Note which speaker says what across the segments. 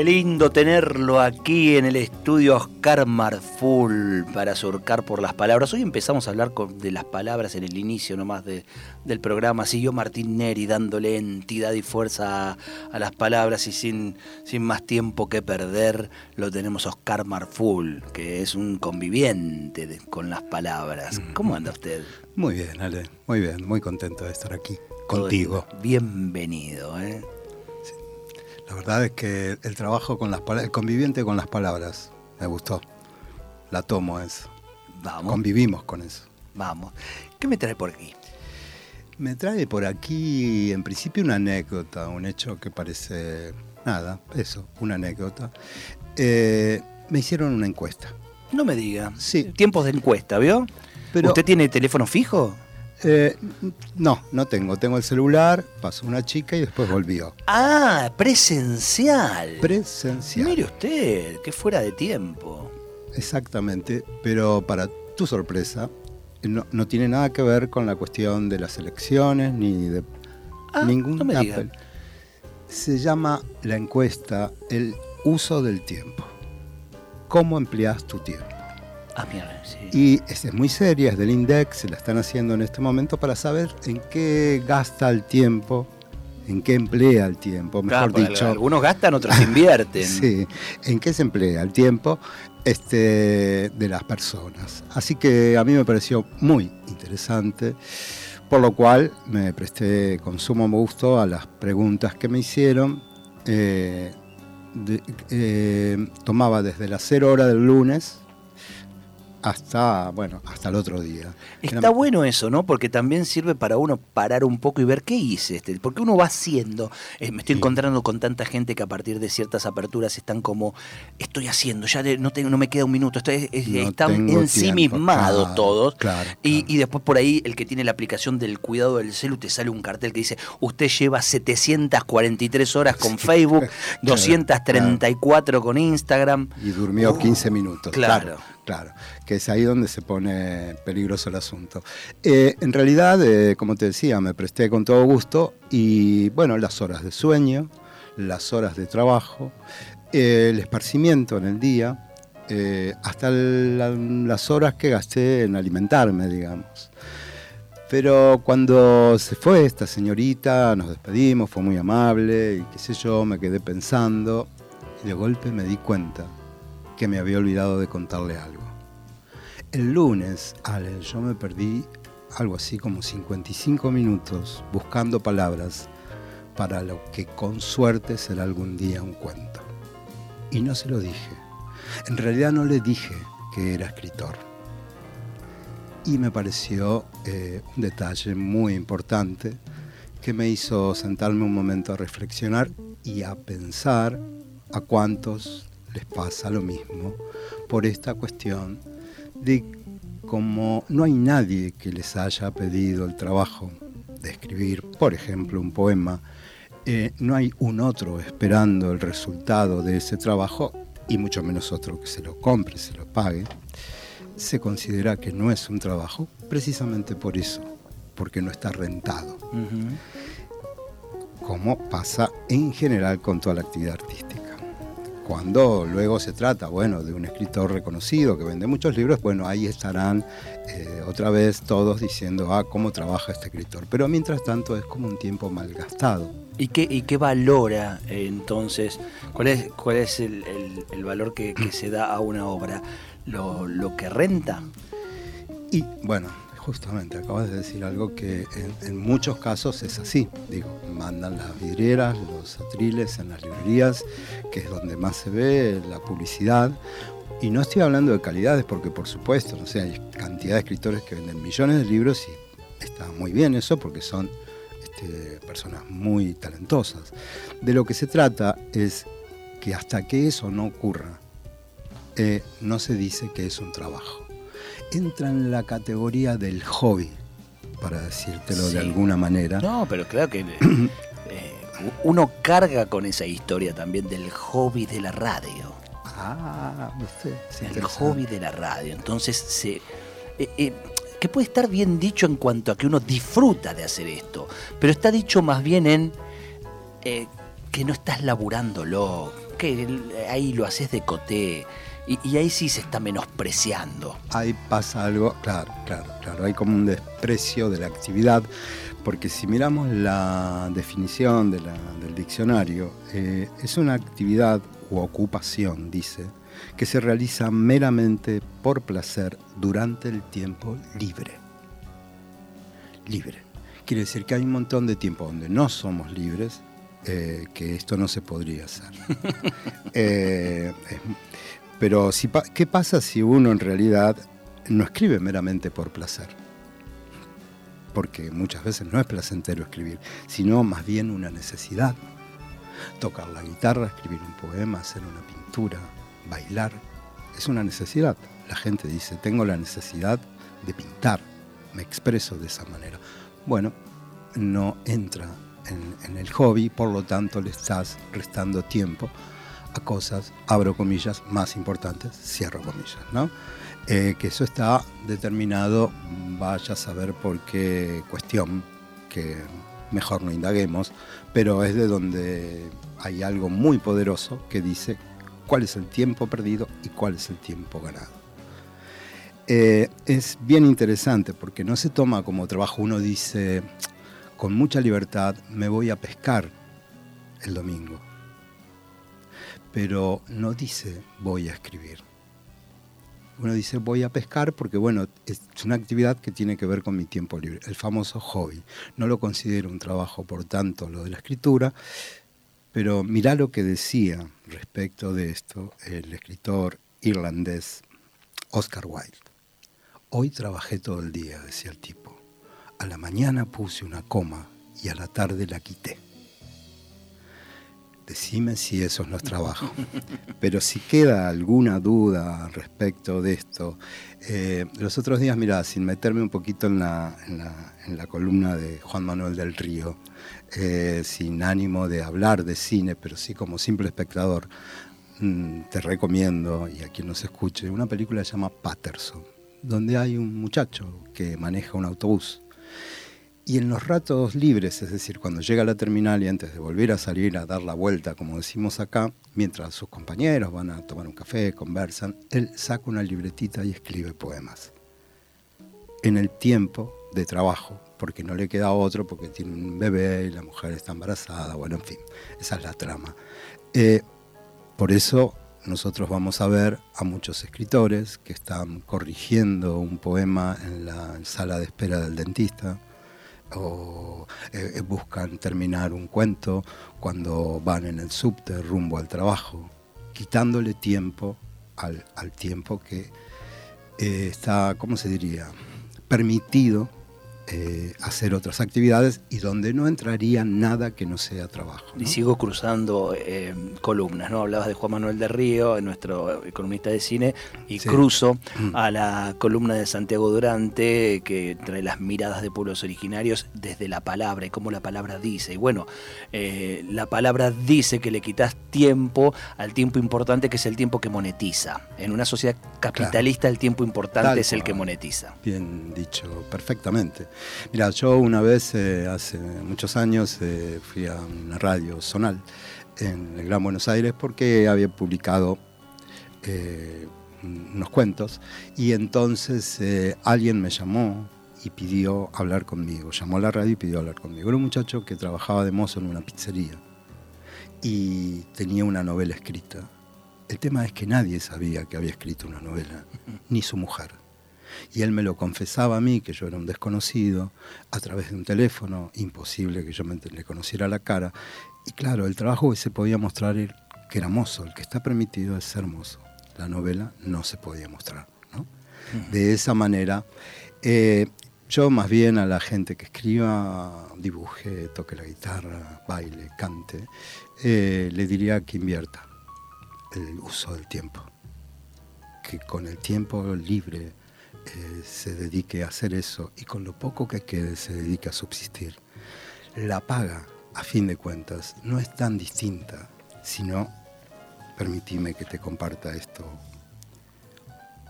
Speaker 1: Qué lindo tenerlo aquí en el estudio Oscar Marful para surcar por las palabras. Hoy empezamos a hablar de las palabras en el inicio nomás del programa. Siguió Martín Neri dándole entidad y fuerza a, las palabras y sin, sin más tiempo que perder lo tenemos Oscar Marful, que es un conviviente con las palabras. ¿Cómo anda usted?
Speaker 2: Muy bien, Ale. Muy bien, muy contento de estar aquí contigo.
Speaker 1: Bienvenido, ¿eh?
Speaker 2: La verdad es que el trabajo con las palabras, el conviviente con las palabras, me gustó. La tomo eso. Vamos. Convivimos con eso.
Speaker 1: Vamos. ¿Qué me trae por aquí?
Speaker 2: Me trae por aquí, en principio, una anécdota, un hecho que parece nada, eso, una anécdota. Eh, me hicieron una encuesta.
Speaker 1: No me diga. Sí. Tiempos de encuesta, ¿vio? Pero, ¿Usted tiene teléfono fijo?
Speaker 2: Eh, no, no tengo. Tengo el celular, pasó una chica y después volvió.
Speaker 1: Ah, presencial.
Speaker 2: Presencial.
Speaker 1: Mire usted, que fuera de tiempo.
Speaker 2: Exactamente, pero para tu sorpresa, no, tiene nada que ver con la cuestión de las elecciones ni de
Speaker 1: ah, ningún no me
Speaker 2: Se llama la encuesta el uso del tiempo. ¿Cómo empleas tu tiempo?
Speaker 1: Ah,
Speaker 2: y es, muy seria, es del INDEX, se la están haciendo en este momento para saber en qué gasta el tiempo, en qué emplea el tiempo, mejor dicho.
Speaker 1: Algunos gastan, otros invierten.
Speaker 2: sí, en qué se emplea el tiempo este, de las personas. Así que a mí me pareció muy interesante, por lo cual me presté con sumo gusto a las preguntas que me hicieron. Eh, eh, tomaba desde las 0 horas del lunes hasta, bueno, hasta el otro día.
Speaker 1: Está bueno eso, ¿no? Porque también sirve para uno parar un poco y ver qué hice. Este, porque uno va haciendo. Eh, me estoy encontrando con tanta gente que a partir de ciertas aperturas están como, estoy haciendo, ya no, tengo, no me queda un minuto. Estoy, están ensimismados todos. y, después por ahí el que tiene la aplicación del cuidado del celu te sale un cartel que dice, usted lleva 743 horas con Facebook, 234 con Instagram.
Speaker 2: Y durmió 15 minutos.
Speaker 1: claro.
Speaker 2: Claro, que es ahí donde se pone peligroso el asunto. Eh, en realidad, eh, como te decía, me presté con todo gusto y bueno, las horas de sueño, las horas de trabajo, el esparcimiento en el día, eh, hasta las horas que gasté en alimentarme, digamos. Pero cuando se fue esta señorita, nos despedimos, fue muy amable y qué sé yo, me quedé pensando y de golpe me di cuenta que me había olvidado de contarle algo. El lunes, Ale, yo me perdí algo así como 55 minutos buscando palabras para lo que con suerte será algún día un cuento. Y no se lo dije. En realidad no le dije que era escritor. Y me pareció eh, un detalle muy importante que me hizo sentarme un momento a reflexionar y a pensar a cuántos les pasa lo mismo por esta cuestión de como no hay nadie que les haya pedido el trabajo de escribir, por ejemplo, un poema, eh, no hay un otro esperando el resultado de ese trabajo y mucho menos otro que se lo compre, se lo pague, se considera que no es un trabajo precisamente por eso, porque no está rentado. Como pasa en general con toda la actividad artística. Cuando luego se trata, bueno, de un escritor reconocido que vende muchos libros, bueno, ahí estarán eh, otra vez todos diciendo, ah, cómo trabaja este escritor. Pero mientras tanto es como un tiempo malgastado.
Speaker 1: ¿Y qué, y qué valora eh, entonces? ¿Cuál es, cuál es el, valor que, se da a una obra? ¿Lo, ¿Lo que renta?
Speaker 2: Y bueno, justamente, acabas de decir algo que en, muchos casos es así. Digo, mandan las vidrieras, los atriles en las librerías, que es donde más se ve la publicidad. Y no estoy hablando de calidades, porque por supuesto, no sé, hay cantidad de escritores que venden millones de libros y está muy bien eso, porque son este, personas muy talentosas. De lo que se trata es que hasta que eso no ocurra, eh, no se dice que es un trabajo entra en la categoría del hobby, para decírtelo de alguna manera.
Speaker 1: No, pero claro que eh, uno carga con esa historia también del hobby de la radio.
Speaker 2: Ah, usted.
Speaker 1: El hobby de la radio. Entonces, se, eh, eh, que puede estar bien dicho en cuanto a que uno disfruta de hacer esto, pero está dicho más bien en que no estás laburándolo, que ahí lo haces de coté y, ahí sí se está menospreciando.
Speaker 2: Ahí pasa algo, claro, claro, claro. Hay como un desprecio de la actividad, porque si miramos la definición del diccionario, eh, es una actividad u ocupación, dice, que se realiza meramente por placer durante el tiempo libre. Libre. Quiere decir que hay un montón de tiempo donde no somos libres, eh, que esto no se podría hacer. eh, pero si, ¿qué pasa si uno en realidad no escribe meramente por placer? Porque muchas veces no es placentero escribir, sino más bien una necesidad. Tocar la guitarra, escribir un poema, hacer una pintura, bailar, es una necesidad. La gente dice, tengo la necesidad de pintar, me expreso de esa manera. Bueno, no entra en, en el hobby, por lo tanto le estás restando tiempo a cosas, abro comillas, más importantes, cierro comillas, ¿no? Eh, que eso está determinado, vaya a saber por qué cuestión, que mejor no indaguemos, pero es de donde hay algo muy poderoso que dice cuál es el tiempo perdido y cuál es el tiempo ganado. Eh, es bien interesante porque no se toma como trabajo, uno dice, con mucha libertad me voy a pescar el domingo pero no dice voy a escribir. Uno dice voy a pescar porque, bueno, es una actividad que tiene que ver con mi tiempo libre, el famoso hobby. No lo considero un trabajo, por tanto, lo de la escritura, pero mirá lo que decía respecto de esto el escritor irlandés Oscar Wilde. Hoy trabajé todo el día, decía el tipo. A la mañana puse una coma y a la tarde la quité decime si eso no es trabajo. Pero si queda alguna duda respecto de esto, eh, los otros días, mira, sin meterme un poquito en la, en la, columna de Juan Manuel del Río, eh, sin ánimo de hablar de cine, pero sí como simple espectador, mm, te recomiendo, y a quien nos escuche, una película que se llama Patterson, donde hay un muchacho que maneja un autobús y en los ratos libres, es decir, cuando llega a la terminal y antes de volver a salir a dar la vuelta, como decimos acá, mientras sus compañeros van a tomar un café, conversan, él saca una libretita y escribe poemas. En el tiempo de trabajo, porque no le queda otro, porque tiene un bebé y la mujer está embarazada, bueno, en fin, esa es la trama. Eh, por eso nosotros vamos a ver a muchos escritores que están corrigiendo un poema en la sala de espera del dentista, o eh, eh, buscan terminar un cuento cuando van en el subte rumbo al trabajo, quitándole tiempo al, tiempo que eh, está, ¿cómo se diría?, permitido eh, hacer otras actividades y donde no entraría nada que no sea trabajo.
Speaker 1: Y sigo cruzando eh, columnas, ¿no? Hablabas de Juan Manuel de Río, nuestro economista de cine, y cruzo mm. a la columna de Santiago Durante, que trae las miradas de pueblos originarios desde la palabra y cómo la palabra dice. Y bueno, eh, la palabra dice que le quitas tiempo al tiempo importante, que es el tiempo que monetiza. En una sociedad capitalista el tiempo importante es el que monetiza.
Speaker 2: Bien dicho, perfectamente. Mira, yo una vez, eh, hace muchos años, eh, fui a una radio zonal en el Gran Buenos Aires porque había publicado eh, unos cuentos y entonces alguien me llamó y pidió hablar conmigo. Llamó a la radio y pidió hablar conmigo. Era un muchacho que trabajaba de mozo en una pizzería y tenía una novela escrita. El tema es que nadie sabía que había escrito una novela, ni su mujer. Y él me lo confesaba a mí, que yo era un desconocido, a través de un teléfono, imposible que yo me, le conociera la cara. Y claro, el trabajo que se podía mostrar que era mozo, el que está permitido es ser mozo. La novela no se podía mostrar. ¿no? De esa manera, eh, yo más bien a la gente que escriba, dibuje, toque la guitarra, baile, cante, eh, le diría que invierta el uso del tiempo. Que con el tiempo libre eh, se dedique a hacer eso y con lo poco que quede se dedique a subsistir. La paga, a fin de cuentas, no es tan distinta, sino, permitime que te comparta esto,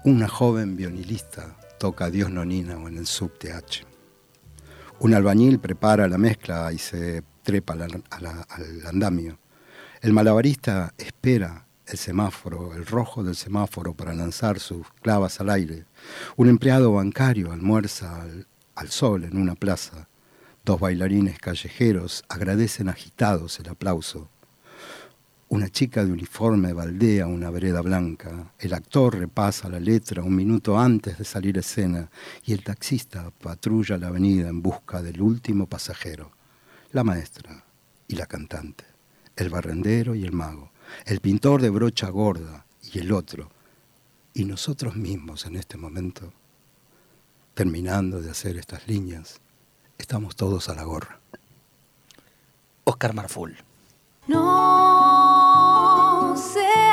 Speaker 2: una joven vionilista toca Dios Nonina o en el subte H. Un albañil prepara la mezcla y se trepa al, andamio. El malabarista espera el semáforo, el rojo del semáforo para lanzar sus clavas al aire. Un empleado bancario almuerza al sol en una plaza. Dos bailarines callejeros agradecen agitados el aplauso. Una chica de uniforme baldea una vereda blanca. El actor repasa la letra un minuto antes de salir escena y el taxista patrulla la avenida en busca del último pasajero. La maestra y la cantante. El barrendero y el mago. El pintor de brocha gorda y el otro. Y nosotros mismos en este momento, terminando de hacer estas líneas, estamos todos a la gorra.
Speaker 1: Oscar Marful.
Speaker 3: No seas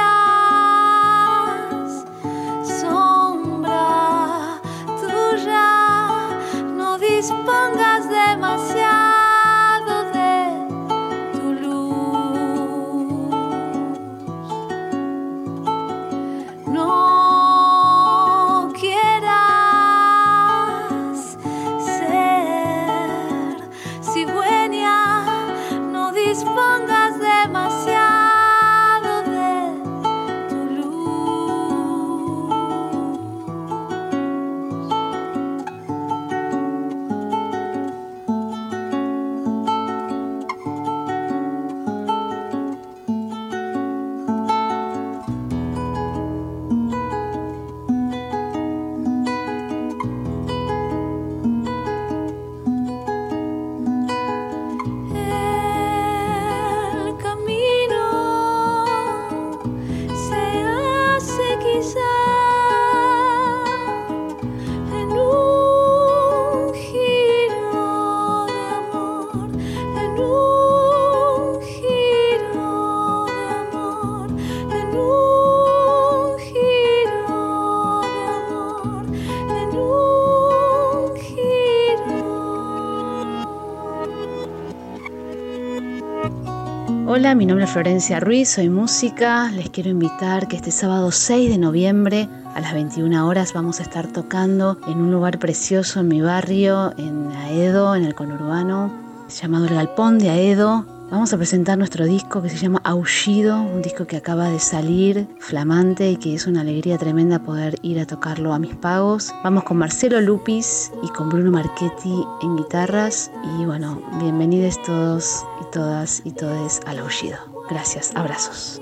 Speaker 4: Hola, mi nombre es Florencia Ruiz, soy música. Les quiero invitar que este sábado 6 de noviembre a las 21 horas vamos a estar tocando en un lugar precioso en mi barrio, en Aedo, en el conurbano, llamado El Galpón de Aedo. Vamos a presentar nuestro disco que se llama Aullido, un disco que acaba de salir, flamante y que es una alegría tremenda poder ir a tocarlo a mis pagos. Vamos con Marcelo Lupis y con Bruno Marchetti en guitarras. Y bueno, bienvenidos todos y todas y todes al Aullido. Gracias, abrazos.